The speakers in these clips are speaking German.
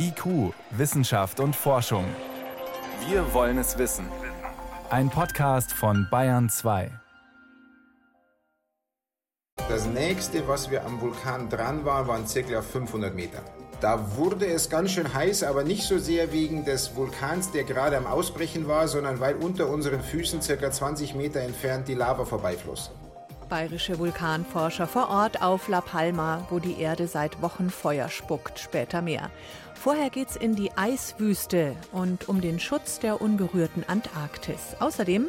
IQ, Wissenschaft und Forschung. Wir wollen es wissen. Ein Podcast von Bayern 2. Das nächste, was wir am Vulkan dran waren, waren ca. 500 Meter. Da wurde es ganz schön heiß, aber nicht so sehr wegen des Vulkans, der gerade am Ausbrechen war, sondern weil unter unseren Füßen ca. 20 Meter entfernt die Lava vorbeifloss. Bayerische Vulkanforscher vor Ort auf La Palma, wo die Erde seit Wochen Feuer spuckt, später mehr. Vorher geht's in die Eiswüste und um den Schutz der unberührten Antarktis. Außerdem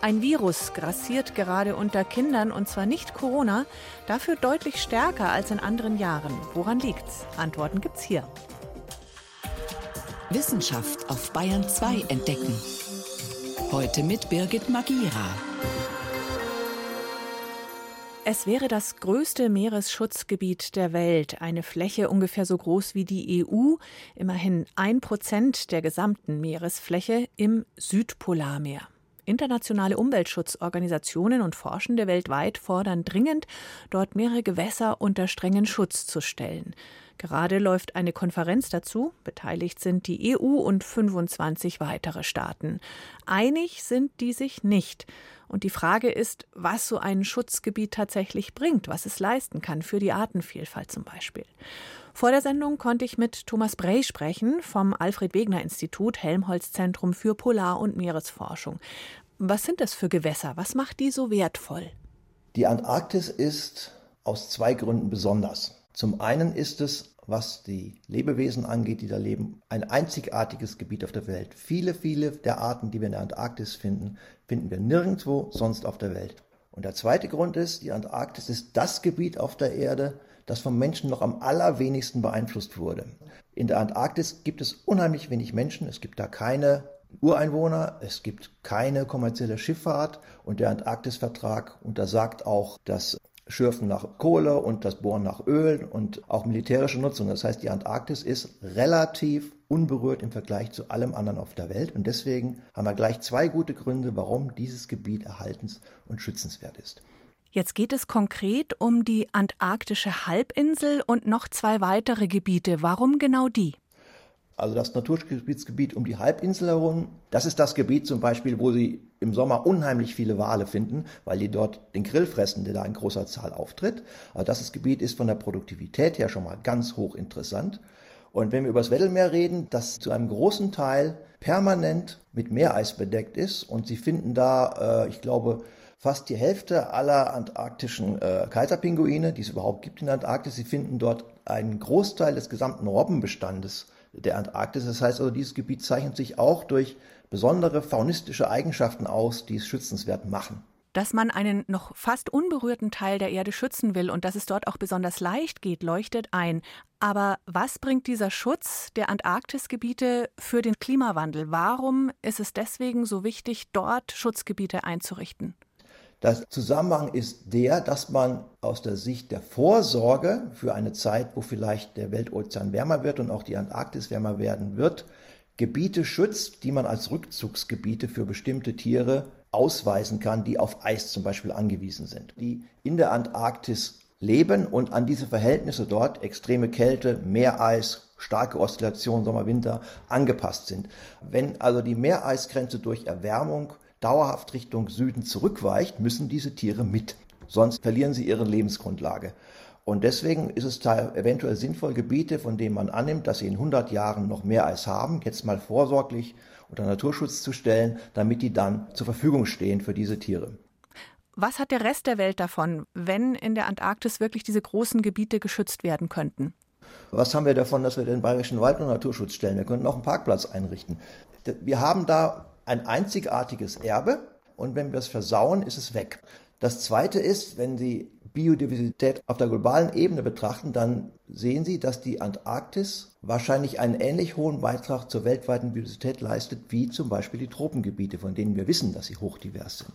ein Virus grassiert gerade unter Kindern und zwar nicht Corona, dafür deutlich stärker als in anderen Jahren. Woran liegt's? Antworten gibt's hier. Wissenschaft auf Bayern 2 entdecken. Heute mit Birgit Magira. Es wäre das größte Meeresschutzgebiet der Welt, eine Fläche ungefähr so groß wie die EU, immerhin ein Prozent der gesamten Meeresfläche im Südpolarmeer. Internationale Umweltschutzorganisationen und Forschende weltweit fordern dringend, dort mehrere Gewässer unter strengen Schutz zu stellen. Gerade läuft eine Konferenz dazu. Beteiligt sind die EU und 25 weitere Staaten. Einig sind die sich nicht. Und die Frage ist, was so ein Schutzgebiet tatsächlich bringt, was es leisten kann für die Artenvielfalt zum Beispiel. Vor der Sendung konnte ich mit Thomas Brey sprechen vom Alfred Wegener Institut Helmholtz Zentrum für Polar- und Meeresforschung. Was sind das für Gewässer? Was macht die so wertvoll? Die Antarktis ist aus zwei Gründen besonders. Zum einen ist es, was die Lebewesen angeht, die da leben, ein einzigartiges Gebiet auf der Welt. Viele, viele der Arten, die wir in der Antarktis finden, finden wir nirgendwo sonst auf der Welt. Und der zweite Grund ist, die Antarktis ist das Gebiet auf der Erde, das vom Menschen noch am allerwenigsten beeinflusst wurde. In der Antarktis gibt es unheimlich wenig Menschen, es gibt da keine Ureinwohner, es gibt keine kommerzielle Schifffahrt und der Antarktisvertrag untersagt auch das Schürfen nach Kohle und das Bohren nach Öl und auch militärische Nutzung. Das heißt, die Antarktis ist relativ unberührt im Vergleich zu allem anderen auf der Welt. Und deswegen haben wir gleich zwei gute Gründe, warum dieses Gebiet erhaltens- und schützenswert ist. Jetzt geht es konkret um die antarktische Halbinsel und noch zwei weitere Gebiete. Warum genau die? Also das Naturschutzgebiet um die Halbinsel herum, das ist das Gebiet zum Beispiel, wo Sie im Sommer unheimlich viele Wale finden, weil die dort den Grill fressen, der da in großer Zahl auftritt. Also das Gebiet ist von der Produktivität her schon mal ganz hoch interessant. Und wenn wir über das Weddellmeer reden, das zu einem großen Teil permanent mit Meereis bedeckt ist und Sie finden da, äh, ich glaube, fast die Hälfte aller antarktischen äh, Kaiserpinguine, die es überhaupt gibt in der Antarktis. Sie finden dort einen Großteil des gesamten Robbenbestandes der Antarktis. Das heißt also, dieses Gebiet zeichnet sich auch durch besondere faunistische Eigenschaften aus, die es schützenswert machen. Dass man einen noch fast unberührten Teil der Erde schützen will und dass es dort auch besonders leicht geht, leuchtet ein. Aber was bringt dieser Schutz der Antarktisgebiete für den Klimawandel? Warum ist es deswegen so wichtig, dort Schutzgebiete einzurichten? Der Zusammenhang ist der, dass man aus der Sicht der Vorsorge für eine Zeit, wo vielleicht der Weltozean wärmer wird und auch die Antarktis wärmer werden wird, Gebiete schützt, die man als Rückzugsgebiete für bestimmte Tiere ausweisen kann, die auf Eis zum Beispiel angewiesen sind, die in der Antarktis leben und an diese Verhältnisse dort, extreme Kälte, Meereis, starke Oszillation, Sommer, Winter, angepasst sind. Wenn also die Meereisgrenze durch Erwärmung dauerhaft Richtung Süden zurückweicht, müssen diese Tiere mit. Sonst verlieren sie ihre Lebensgrundlage. Und deswegen ist es da eventuell sinnvoll, Gebiete, von denen man annimmt, dass sie in 100 Jahren noch mehr Eis haben, jetzt mal vorsorglich unter Naturschutz zu stellen, damit die dann zur Verfügung stehen für diese Tiere. Was hat der Rest der Welt davon, wenn in der Antarktis wirklich diese großen Gebiete geschützt werden könnten? Was haben wir davon, dass wir den Bayerischen Wald unter Naturschutz stellen? Wir könnten auch einen Parkplatz einrichten. Wir haben da ein einzigartiges Erbe und wenn wir es versauen, ist es weg. Das Zweite ist, wenn Sie Biodiversität auf der globalen Ebene betrachten, dann sehen Sie, dass die Antarktis wahrscheinlich einen ähnlich hohen Beitrag zur weltweiten Biodiversität leistet wie zum Beispiel die Tropengebiete, von denen wir wissen, dass sie hochdivers sind.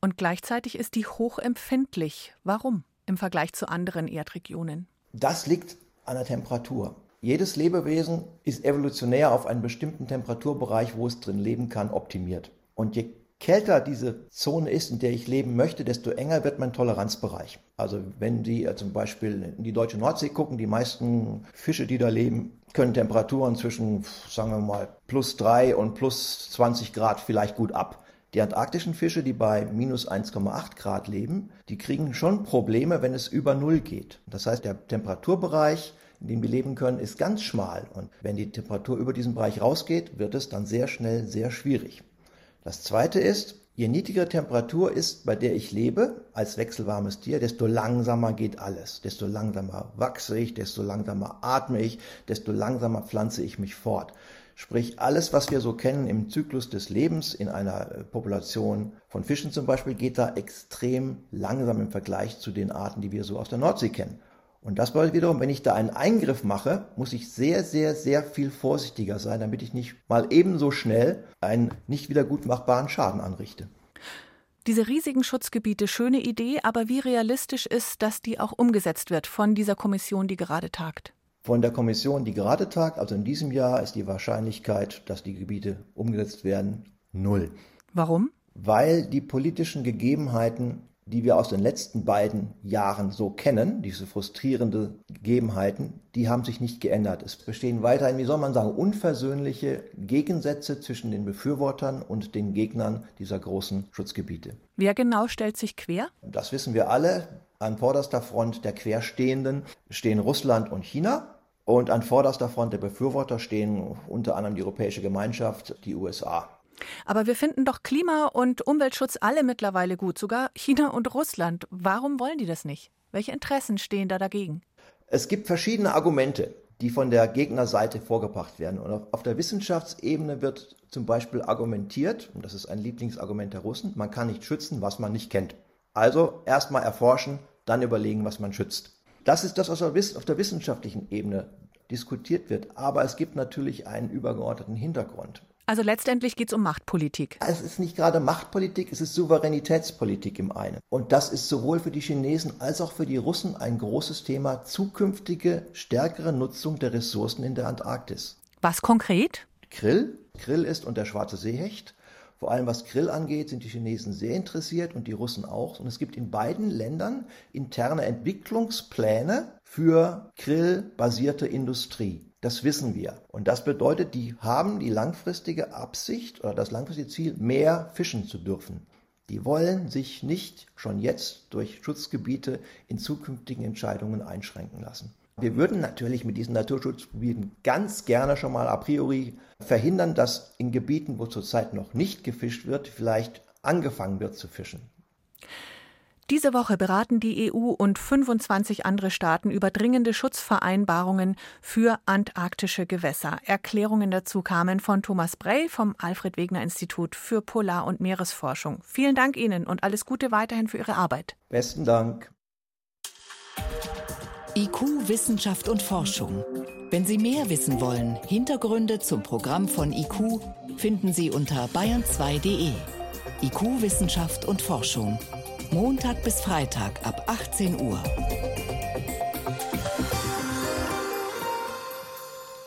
Und gleichzeitig ist die hochempfindlich. Warum im Vergleich zu anderen Erdregionen? Das liegt an der Temperatur. Jedes Lebewesen ist evolutionär auf einen bestimmten Temperaturbereich, wo es drin leben kann, optimiert. Und je kälter diese Zone ist, in der ich leben möchte, desto enger wird mein Toleranzbereich. Also wenn Sie äh, zum Beispiel in die deutsche Nordsee gucken, die meisten Fische, die da leben, können Temperaturen zwischen, sagen wir mal, plus drei und plus 20 Grad vielleicht gut ab. Die antarktischen Fische, die bei minus 1,8 Grad leben, die kriegen schon Probleme, wenn es über Null geht. Das heißt, der Temperaturbereich, in dem wir leben können, ist ganz schmal. Und wenn die Temperatur über diesen Bereich rausgeht, wird es dann sehr schnell sehr schwierig. Das zweite ist, je niedriger Temperatur ist, bei der ich lebe, als wechselwarmes Tier, desto langsamer geht alles. Desto langsamer wachse ich, desto langsamer atme ich, desto langsamer pflanze ich mich fort. Sprich, alles, was wir so kennen im Zyklus des Lebens in einer äh, Population von Fischen zum Beispiel, geht da extrem langsam im Vergleich zu den Arten, die wir so aus der Nordsee kennen. Und das bedeutet wiederum, wenn ich da einen Eingriff mache, muss ich sehr, sehr, sehr viel vorsichtiger sein, damit ich nicht mal ebenso schnell einen nicht wieder gut machbaren Schaden anrichte. Diese riesigen Schutzgebiete, schöne Idee, aber wie realistisch ist, dass die auch umgesetzt wird von dieser Kommission, die gerade tagt? Von der Kommission, die gerade tagt, also in diesem Jahr, ist die Wahrscheinlichkeit, dass die Gebiete umgesetzt werden, null. Warum? Weil die politischen Gegebenheiten, die wir aus den letzten beiden Jahren so kennen, diese frustrierende Gegebenheiten, die haben sich nicht geändert. Es bestehen weiterhin, wie soll man sagen, unversöhnliche Gegensätze zwischen den Befürwortern und den Gegnern dieser großen Schutzgebiete. Wer genau stellt sich quer? Das wissen wir alle. An vorderster Front der Querstehenden stehen Russland und China. Und an vorderster Front der Befürworter stehen unter anderem die Europäische Gemeinschaft, die USA. Aber wir finden doch Klima- und Umweltschutz alle mittlerweile gut, sogar China und Russland. Warum wollen die das nicht? Welche Interessen stehen da dagegen? Es gibt verschiedene Argumente, die von der Gegnerseite vorgebracht werden. Und auf der Wissenschaftsebene wird zum Beispiel argumentiert, und das ist ein Lieblingsargument der Russen, man kann nicht schützen, was man nicht kennt. Also erstmal erforschen, dann überlegen, was man schützt. Das ist das, was auf der wissenschaftlichen Ebene diskutiert wird. Aber es gibt natürlich einen übergeordneten Hintergrund. Also letztendlich geht es um Machtpolitik. Es ist nicht gerade Machtpolitik, es ist Souveränitätspolitik im einen. Und das ist sowohl für die Chinesen als auch für die Russen ein großes Thema, zukünftige stärkere Nutzung der Ressourcen in der Antarktis. Was konkret? Krill. Krill ist und der schwarze Seehecht. Vor allem was Grill angeht, sind die Chinesen sehr interessiert und die Russen auch. Und es gibt in beiden Ländern interne Entwicklungspläne für Grill-basierte Industrie. Das wissen wir. Und das bedeutet, die haben die langfristige Absicht oder das langfristige Ziel, mehr fischen zu dürfen. Die wollen sich nicht schon jetzt durch Schutzgebiete in zukünftigen Entscheidungen einschränken lassen. Wir würden natürlich mit diesen Naturschutzgebieten ganz gerne schon mal a priori verhindern, dass in Gebieten, wo zurzeit noch nicht gefischt wird, vielleicht angefangen wird zu fischen. Diese Woche beraten die EU und 25 andere Staaten über dringende Schutzvereinbarungen für antarktische Gewässer. Erklärungen dazu kamen von Thomas Brey vom Alfred Wegener Institut für Polar- und Meeresforschung. Vielen Dank Ihnen und alles Gute weiterhin für Ihre Arbeit. Besten Dank. IQ, Wissenschaft und Forschung. Wenn Sie mehr wissen wollen, Hintergründe zum Programm von IQ finden Sie unter bayern2.de. IQ, Wissenschaft und Forschung. Montag bis Freitag ab 18 Uhr.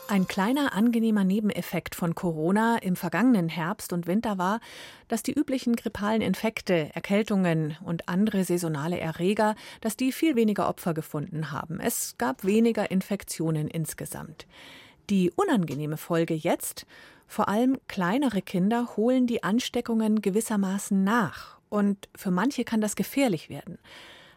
Ein kleiner angenehmer Nebeneffekt von Corona im vergangenen Herbst und Winter war, dass die üblichen grippalen Infekte, Erkältungen und andere saisonale Erreger, dass die viel weniger Opfer gefunden haben. Es gab weniger Infektionen insgesamt. Die unangenehme Folge jetzt, vor allem kleinere Kinder holen die Ansteckungen gewissermaßen nach und für manche kann das gefährlich werden.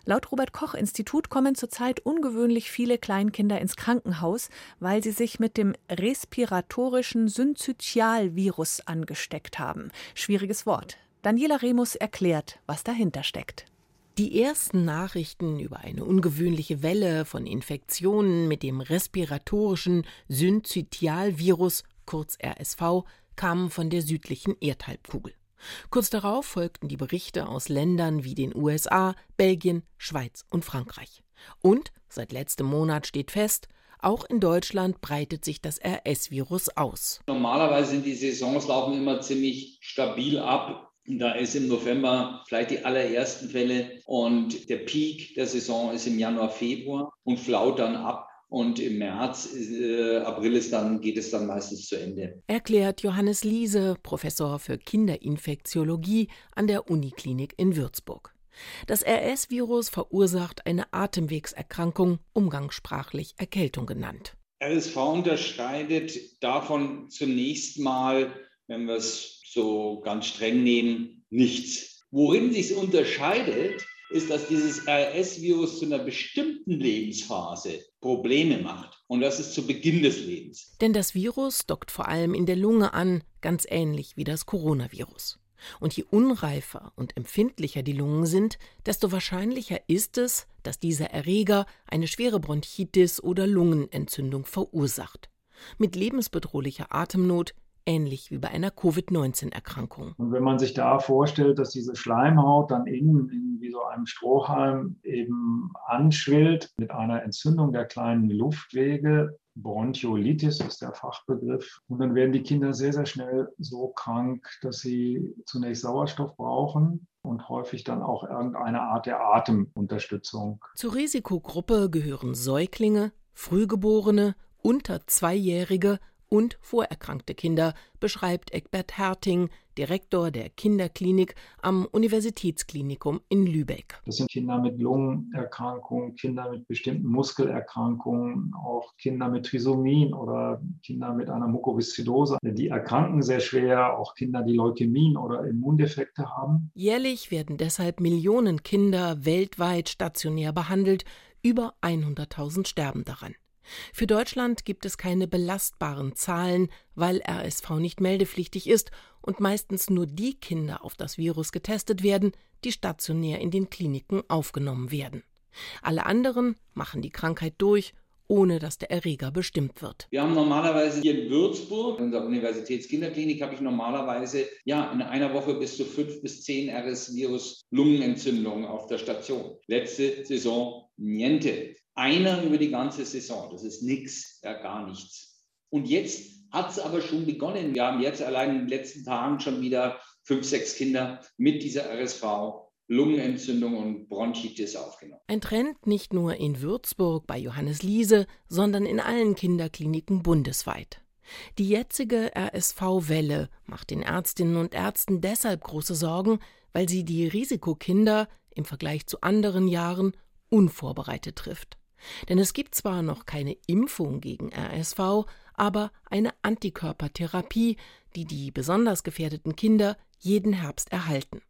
Laut Robert Koch Institut kommen zurzeit ungewöhnlich viele Kleinkinder ins Krankenhaus, weil sie sich mit dem respiratorischen Synzytialvirus angesteckt haben. Schwieriges Wort. Daniela Remus erklärt, was dahinter steckt. Die ersten Nachrichten über eine ungewöhnliche Welle von Infektionen mit dem respiratorischen Synzytialvirus, kurz RSV, kamen von der südlichen Erdhalbkugel. Kurz darauf folgten die Berichte aus Ländern wie den USA, Belgien, Schweiz und Frankreich. Und seit letztem Monat steht fest, auch in Deutschland breitet sich das RS-Virus aus. Normalerweise sind die Saisons laufen immer ziemlich stabil ab. Da ist im November vielleicht die allerersten Fälle und der Peak der Saison ist im Januar, Februar und flaut dann ab und im März, äh, April ist dann, geht es dann meistens zu Ende. Erklärt Johannes Liese, Professor für Kinderinfektiologie an der Uniklinik in Würzburg. Das RS-Virus verursacht eine Atemwegserkrankung, umgangssprachlich Erkältung genannt. RSV unterscheidet davon zunächst mal, wenn wir es so ganz streng nehmen, nichts. Worin sich es unterscheidet, ist, dass dieses RS-Virus zu einer bestimmten Lebensphase Probleme macht. Und das ist zu Beginn des Lebens. Denn das Virus dockt vor allem in der Lunge an, ganz ähnlich wie das Coronavirus. Und je unreifer und empfindlicher die Lungen sind, desto wahrscheinlicher ist es, dass dieser Erreger eine schwere Bronchitis oder Lungenentzündung verursacht. Mit lebensbedrohlicher Atemnot ähnlich wie bei einer Covid-19-Erkrankung. Und wenn man sich da vorstellt, dass diese Schleimhaut dann innen in wie so einem Strohhalm eben anschwillt mit einer Entzündung der kleinen Luftwege, Bronchiolitis ist der Fachbegriff. Und dann werden die Kinder sehr, sehr schnell so krank, dass sie zunächst Sauerstoff brauchen und häufig dann auch irgendeine Art der Atemunterstützung. Zur Risikogruppe gehören Säuglinge, Frühgeborene, unter Zweijährige und vorerkrankte Kinder, beschreibt Egbert Herting, Direktor der Kinderklinik am Universitätsklinikum in Lübeck. Das sind Kinder mit Lungenerkrankungen, Kinder mit bestimmten Muskelerkrankungen, auch Kinder mit Trisomien oder Kinder mit einer Mukoviszidose. Die erkranken sehr schwer, auch Kinder, die Leukämien oder Immundefekte haben. Jährlich werden deshalb Millionen Kinder weltweit stationär behandelt, über 100.000 sterben daran. Für Deutschland gibt es keine belastbaren Zahlen, weil RSV nicht meldepflichtig ist und meistens nur die Kinder auf das Virus getestet werden, die stationär in den Kliniken aufgenommen werden. Alle anderen machen die Krankheit durch, ohne dass der Erreger bestimmt wird. Wir haben normalerweise hier in Würzburg, in unserer Universitätskinderklinik, habe ich normalerweise ja in einer Woche bis zu fünf bis zehn RS-Virus-Lungenentzündungen auf der Station. Letzte Saison niente einer über die ganze Saison. Das ist nichts, ja gar nichts. Und jetzt hat es aber schon begonnen. Wir haben jetzt allein in den letzten Tagen schon wieder fünf, sechs Kinder mit dieser RSV, Lungenentzündung und Bronchitis aufgenommen. Ein Trend nicht nur in Würzburg bei Johannes Liese, sondern in allen Kinderkliniken bundesweit. Die jetzige RSV-Welle macht den Ärztinnen und Ärzten deshalb große Sorgen, weil sie die Risikokinder im Vergleich zu anderen Jahren unvorbereitet trifft. Denn es gibt zwar noch keine Impfung gegen RSV, aber eine Antikörpertherapie, die die besonders gefährdeten Kinder jeden Herbst erhalten.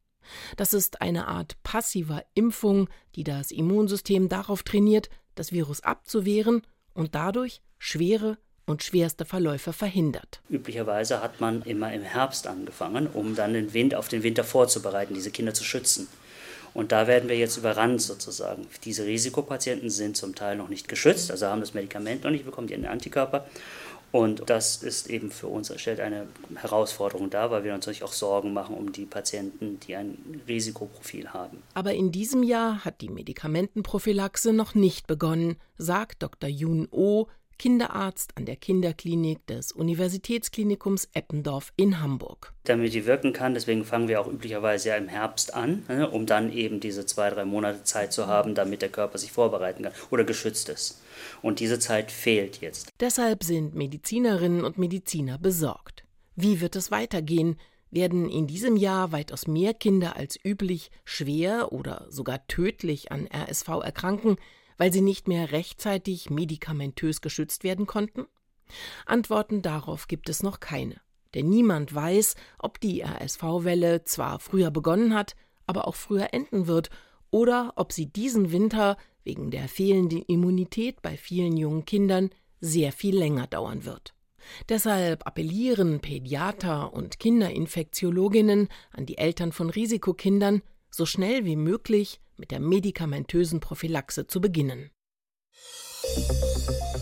Das ist eine Art passiver Impfung, die das Immunsystem darauf trainiert, das Virus abzuwehren und dadurch schwere und schwerste Verläufe verhindert. Üblicherweise hat man immer im Herbst angefangen, um dann den Wind auf den Winter vorzubereiten, diese Kinder zu schützen. Und da werden wir jetzt überrannt sozusagen. Diese Risikopatienten sind zum Teil noch nicht geschützt, also haben das Medikament noch nicht bekommen, die den Antikörper. Und das ist eben für uns, stellt eine Herausforderung dar, weil wir uns natürlich auch Sorgen machen um die Patienten, die ein Risikoprofil haben. Aber in diesem Jahr hat die Medikamentenprophylaxe noch nicht begonnen, sagt Dr. Yun Oh, Kinderarzt an der Kinderklinik des Universitätsklinikums Eppendorf in Hamburg. Damit die wirken kann, deswegen fangen wir auch üblicherweise ja im Herbst an, ne, um dann eben diese zwei, drei Monate Zeit zu haben, damit der Körper sich vorbereiten kann oder geschützt ist. Und diese Zeit fehlt jetzt. Deshalb sind Medizinerinnen und Mediziner besorgt. Wie wird es weitergehen? Werden in diesem Jahr weitaus mehr Kinder als üblich schwer oder sogar tödlich an RSV erkranken? Weil sie nicht mehr rechtzeitig medikamentös geschützt werden konnten? Antworten darauf gibt es noch keine, denn niemand weiß, ob die RSV-Welle zwar früher begonnen hat, aber auch früher enden wird, oder ob sie diesen Winter wegen der fehlenden Immunität bei vielen jungen Kindern sehr viel länger dauern wird. Deshalb appellieren Pädiater und Kinderinfektiologinnen an die Eltern von Risikokindern, so schnell wie möglich mit der medikamentösen Prophylaxe zu beginnen.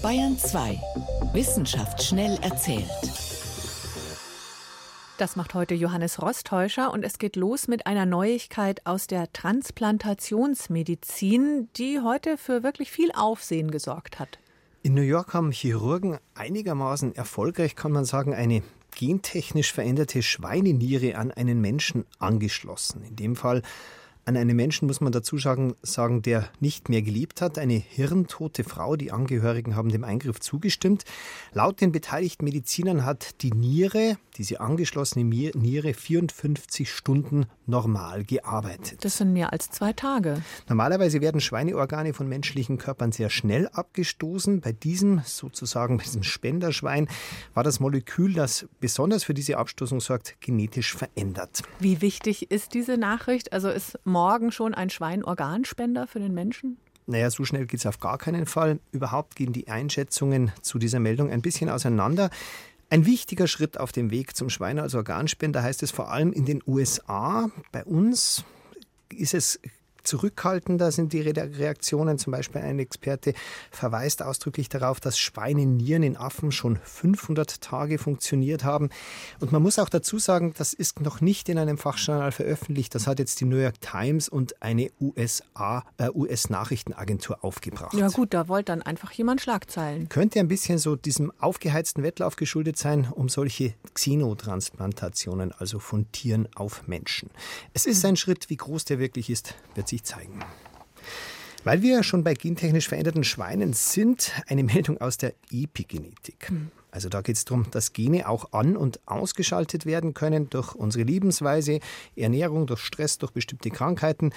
Bayern 2. Wissenschaft schnell erzählt. Das macht heute Johannes Rostäuscher und es geht los mit einer Neuigkeit aus der Transplantationsmedizin, die heute für wirklich viel Aufsehen gesorgt hat. In New York haben Chirurgen einigermaßen erfolgreich, kann man sagen, eine gentechnisch veränderte Schweineniere an einen Menschen angeschlossen. In dem Fall an einen Menschen, muss man dazu sagen, sagen, der nicht mehr geliebt hat. Eine hirntote Frau. Die Angehörigen haben dem Eingriff zugestimmt. Laut den beteiligten Medizinern hat die Niere, diese angeschlossene Niere, 54 Stunden normal gearbeitet. Das sind mehr als zwei Tage. Normalerweise werden Schweineorgane von menschlichen Körpern sehr schnell abgestoßen. Bei diesem, sozusagen bei diesem Spenderschwein, war das Molekül, das besonders für diese Abstoßung sorgt, genetisch verändert. Wie wichtig ist diese Nachricht? Also ist morgen schon ein Schwein Organspender für den Menschen? Naja, so schnell geht es auf gar keinen Fall. Überhaupt gehen die Einschätzungen zu dieser Meldung ein bisschen auseinander. Ein wichtiger Schritt auf dem Weg zum Schweine als Organspender heißt es vor allem in den USA. Bei uns ist es zurückhaltender sind die Reaktionen. Zum Beispiel ein Experte verweist ausdrücklich darauf, dass Schweinenieren in Affen schon 500 Tage funktioniert haben. Und man muss auch dazu sagen, das ist noch nicht in einem Fachjournal veröffentlicht. Das hat jetzt die New York Times und eine USA, äh, US-Nachrichtenagentur aufgebracht. Ja gut, da wollte dann einfach jemand Schlagzeilen. Könnte ein bisschen so diesem aufgeheizten Wettlauf geschuldet sein, um solche Xenotransplantationen, also von Tieren auf Menschen. Es ist ein Schritt, wie groß der wirklich ist, wird sich zeigen. Weil wir schon bei gentechnisch veränderten Schweinen sind, eine Meldung aus der Epigenetik. Also da geht es darum, dass Gene auch an- und ausgeschaltet werden können durch unsere Lebensweise, Ernährung, durch Stress, durch bestimmte Krankheiten.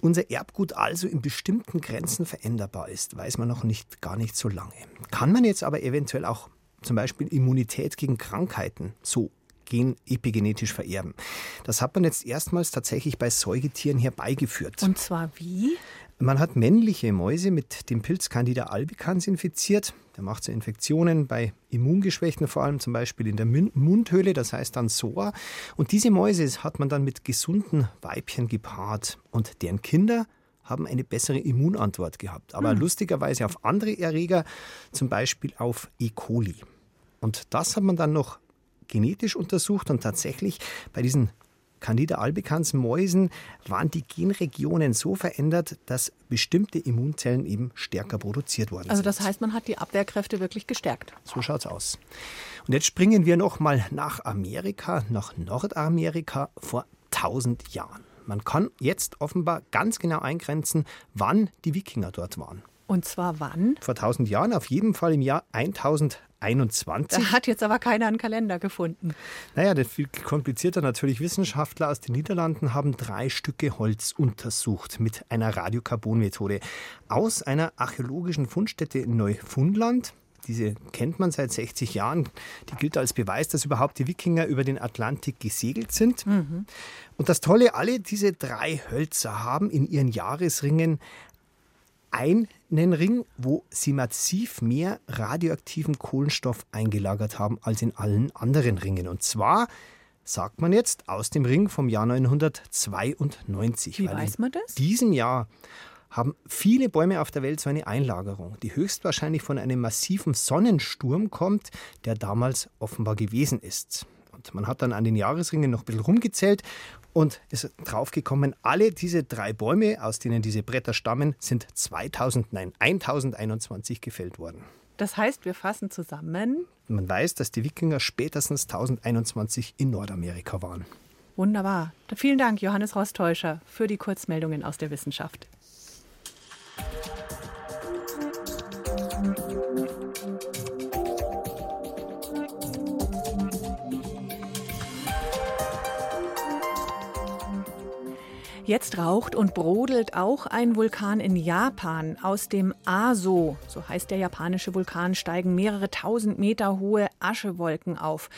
Unser Erbgut also in bestimmten Grenzen veränderbar ist, weiß man noch nicht gar nicht so lange. Kann man jetzt aber eventuell auch zum Beispiel Immunität gegen Krankheiten so Gen epigenetisch vererben. Das hat man jetzt erstmals tatsächlich bei Säugetieren herbeigeführt. Und zwar wie? Man hat männliche Mäuse mit dem Pilz Candida albicans infiziert. Der macht so Infektionen bei Immungeschwächten, vor allem zum Beispiel in der Mundhöhle, das heißt dann SOA. Und diese Mäuse hat man dann mit gesunden Weibchen gepaart. Und deren Kinder haben eine bessere Immunantwort gehabt. Aber hm. lustigerweise auf andere Erreger, zum Beispiel auf E. coli. Und das hat man dann noch genetisch untersucht und tatsächlich bei diesen Candida albicans Mäusen waren die Genregionen so verändert, dass bestimmte Immunzellen eben stärker produziert worden also sind. Also das heißt, man hat die Abwehrkräfte wirklich gestärkt. So schaut's aus. Und jetzt springen wir noch mal nach Amerika, nach Nordamerika vor 1000 Jahren. Man kann jetzt offenbar ganz genau eingrenzen, wann die Wikinger dort waren. Und zwar wann? Vor 1000 Jahren, auf jeden Fall im Jahr 1000 21. Da hat jetzt aber keiner einen Kalender gefunden. Naja, das ist viel komplizierter. Natürlich Wissenschaftler aus den Niederlanden haben drei Stücke Holz untersucht mit einer Radiokarbonmethode aus einer archäologischen Fundstätte in Neufundland. Diese kennt man seit 60 Jahren. Die gilt als Beweis, dass überhaupt die Wikinger über den Atlantik gesegelt sind. Mhm. Und das Tolle, alle diese drei Hölzer haben in ihren Jahresringen einen Ring, wo sie massiv mehr radioaktiven Kohlenstoff eingelagert haben als in allen anderen Ringen. Und zwar sagt man jetzt aus dem Ring vom Jahr 992. Wie weiß man das? In diesem Jahr haben viele Bäume auf der Welt so eine Einlagerung, die höchstwahrscheinlich von einem massiven Sonnensturm kommt, der damals offenbar gewesen ist. Und man hat dann an den Jahresringen noch ein bisschen rumgezählt und ist draufgekommen, alle diese drei Bäume, aus denen diese Bretter stammen, sind 2000, nein, 1021 gefällt worden. Das heißt, wir fassen zusammen. Man weiß, dass die Wikinger spätestens 1021 in Nordamerika waren. Wunderbar. Vielen Dank, Johannes Rostäuscher, für die Kurzmeldungen aus der Wissenschaft. Jetzt raucht und brodelt auch ein Vulkan in Japan. Aus dem Aso, so heißt der japanische Vulkan, steigen mehrere tausend Meter hohe Aschewolken auf.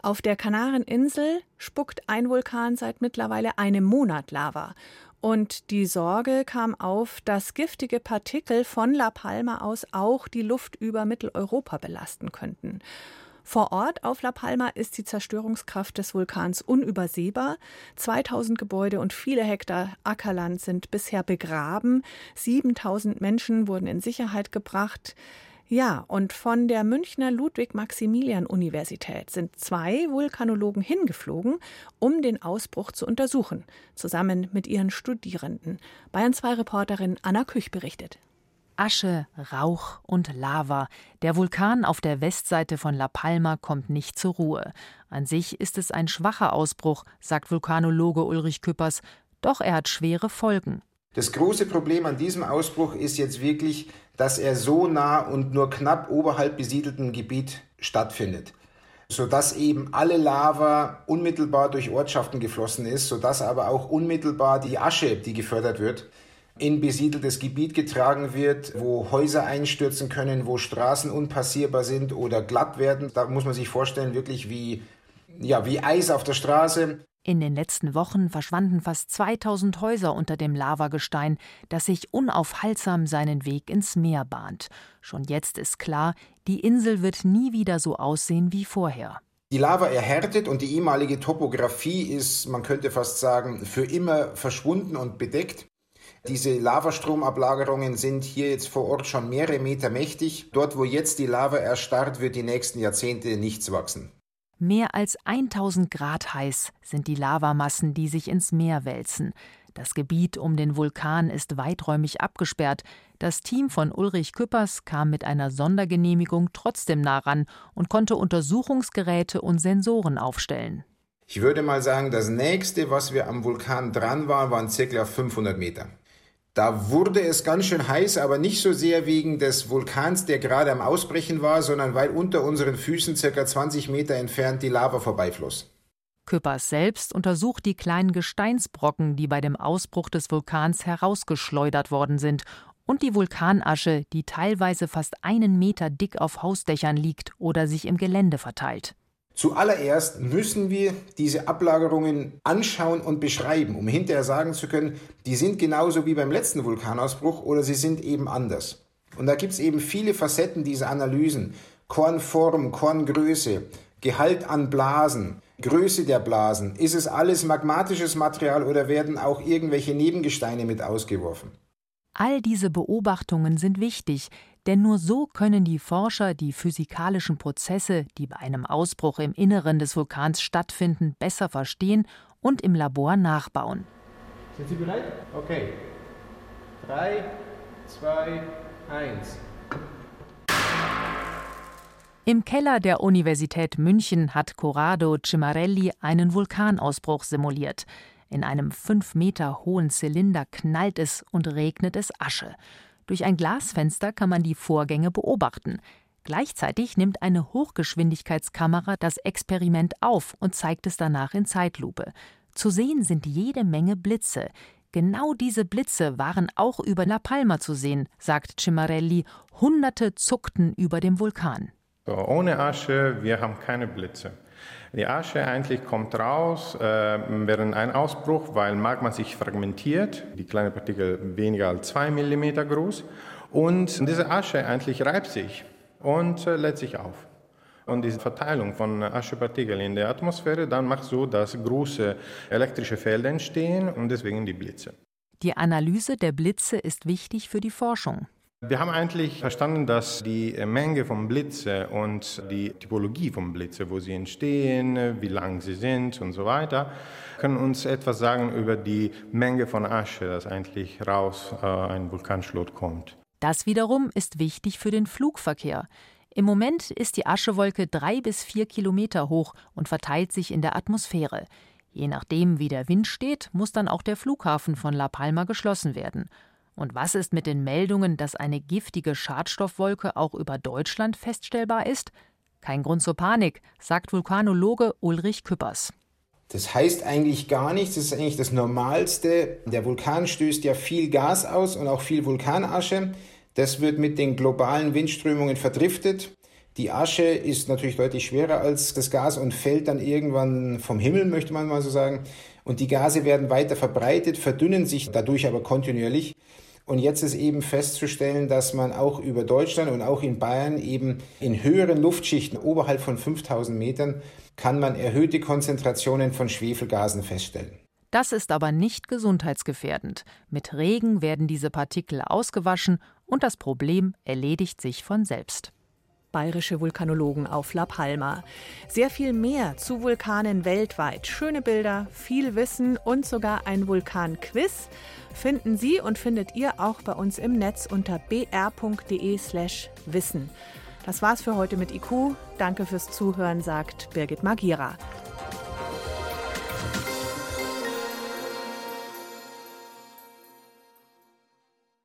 Auf der Kanareninsel spuckt ein Vulkan seit mittlerweile einem Monat Lava. Und die Sorge kam auf, dass giftige Partikel von La Palma aus auch die Luft über Mitteleuropa belasten könnten. Vor Ort auf La Palma ist die Zerstörungskraft des Vulkans unübersehbar. 2000 Gebäude und viele Hektar Ackerland sind bisher begraben. 7000 Menschen wurden in Sicherheit gebracht. Ja, und von der Münchner Ludwig-Maximilian-Universität sind zwei Vulkanologen hingeflogen, um den Ausbruch zu untersuchen, zusammen mit ihren Studierenden. Bayern 2 Reporterin Anna Küch berichtet. Asche, Rauch und Lava. Der Vulkan auf der Westseite von La Palma kommt nicht zur Ruhe. An sich ist es ein schwacher Ausbruch, sagt Vulkanologe Ulrich Küppers. Doch er hat schwere Folgen. Das große Problem an diesem Ausbruch ist jetzt wirklich, dass er so nah und nur knapp oberhalb besiedeltem Gebiet stattfindet sodass eben alle Lava unmittelbar durch Ortschaften geflossen ist, sodass aber auch unmittelbar die Asche, die gefördert wird, in besiedeltes Gebiet getragen wird, wo Häuser einstürzen können, wo Straßen unpassierbar sind oder glatt werden. Da muss man sich vorstellen, wirklich wie, ja, wie Eis auf der Straße. In den letzten Wochen verschwanden fast 2000 Häuser unter dem Lavagestein, das sich unaufhaltsam seinen Weg ins Meer bahnt. Schon jetzt ist klar, die Insel wird nie wieder so aussehen wie vorher. Die Lava erhärtet und die ehemalige Topographie ist, man könnte fast sagen, für immer verschwunden und bedeckt. Diese Lavastromablagerungen sind hier jetzt vor Ort schon mehrere Meter mächtig. Dort, wo jetzt die Lava erstarrt, wird die nächsten Jahrzehnte nichts wachsen. Mehr als 1000 Grad heiß sind die Lavamassen, die sich ins Meer wälzen. Das Gebiet um den Vulkan ist weiträumig abgesperrt. Das Team von Ulrich Küppers kam mit einer Sondergenehmigung trotzdem nah ran und konnte Untersuchungsgeräte und Sensoren aufstellen. Ich würde mal sagen, das nächste, was wir am Vulkan dran waren, waren ca. 500 Meter. Da wurde es ganz schön heiß, aber nicht so sehr wegen des Vulkans, der gerade am Ausbrechen war, sondern weil unter unseren Füßen circa 20 Meter entfernt die Lava vorbeifloss. Küppers selbst untersucht die kleinen Gesteinsbrocken, die bei dem Ausbruch des Vulkans herausgeschleudert worden sind, und die Vulkanasche, die teilweise fast einen Meter dick auf Hausdächern liegt oder sich im Gelände verteilt. Zuallererst müssen wir diese Ablagerungen anschauen und beschreiben, um hinterher sagen zu können, die sind genauso wie beim letzten Vulkanausbruch oder sie sind eben anders. Und da gibt es eben viele Facetten dieser Analysen. Kornform, Korngröße, Gehalt an Blasen, Größe der Blasen. Ist es alles magmatisches Material oder werden auch irgendwelche Nebengesteine mit ausgeworfen? All diese Beobachtungen sind wichtig, denn nur so können die Forscher die physikalischen Prozesse, die bei einem Ausbruch im Inneren des Vulkans stattfinden, besser verstehen und im Labor nachbauen. Sind Sie bereit? Okay. Drei, zwei, eins. Im Keller der Universität München hat Corrado Cimarelli einen Vulkanausbruch simuliert. In einem fünf Meter hohen Zylinder knallt es und regnet es Asche. Durch ein Glasfenster kann man die Vorgänge beobachten. Gleichzeitig nimmt eine Hochgeschwindigkeitskamera das Experiment auf und zeigt es danach in Zeitlupe. Zu sehen sind jede Menge Blitze. Genau diese Blitze waren auch über La Palma zu sehen, sagt Cimarelli. Hunderte zuckten über dem Vulkan. Ohne Asche, wir haben keine Blitze. Die Asche eigentlich kommt raus äh, während ein Ausbruch, weil Magma sich fragmentiert, die kleinen Partikel weniger als zwei Millimeter groß und diese Asche eigentlich reibt sich und äh, lädt sich auf. Und diese Verteilung von Aschepartikeln in der Atmosphäre dann macht so, dass große elektrische Felder entstehen und deswegen die Blitze. Die Analyse der Blitze ist wichtig für die Forschung. Wir haben eigentlich verstanden, dass die Menge von Blitze und die Typologie von Blitze, wo sie entstehen, wie lang sie sind und so weiter, können uns etwas sagen über die Menge von Asche, das eigentlich raus äh, ein Vulkanschlot kommt. Das wiederum ist wichtig für den Flugverkehr. Im Moment ist die Aschewolke drei bis vier Kilometer hoch und verteilt sich in der Atmosphäre. Je nachdem, wie der Wind steht, muss dann auch der Flughafen von La Palma geschlossen werden. Und was ist mit den Meldungen, dass eine giftige Schadstoffwolke auch über Deutschland feststellbar ist? Kein Grund zur Panik, sagt Vulkanologe Ulrich Küppers. Das heißt eigentlich gar nichts, das ist eigentlich das Normalste. Der Vulkan stößt ja viel Gas aus und auch viel Vulkanasche. Das wird mit den globalen Windströmungen verdriftet. Die Asche ist natürlich deutlich schwerer als das Gas und fällt dann irgendwann vom Himmel, möchte man mal so sagen. Und die Gase werden weiter verbreitet, verdünnen sich dadurch aber kontinuierlich. Und jetzt ist eben festzustellen, dass man auch über Deutschland und auch in Bayern eben in höheren Luftschichten oberhalb von 5000 Metern kann man erhöhte Konzentrationen von Schwefelgasen feststellen. Das ist aber nicht gesundheitsgefährdend. Mit Regen werden diese Partikel ausgewaschen und das Problem erledigt sich von selbst bayerische Vulkanologen auf La Palma. Sehr viel mehr zu Vulkanen weltweit. Schöne Bilder, viel Wissen und sogar ein Vulkanquiz finden Sie und findet ihr auch bei uns im Netz unter br.de/slash wissen. Das war's für heute mit IQ. Danke fürs Zuhören, sagt Birgit Magira.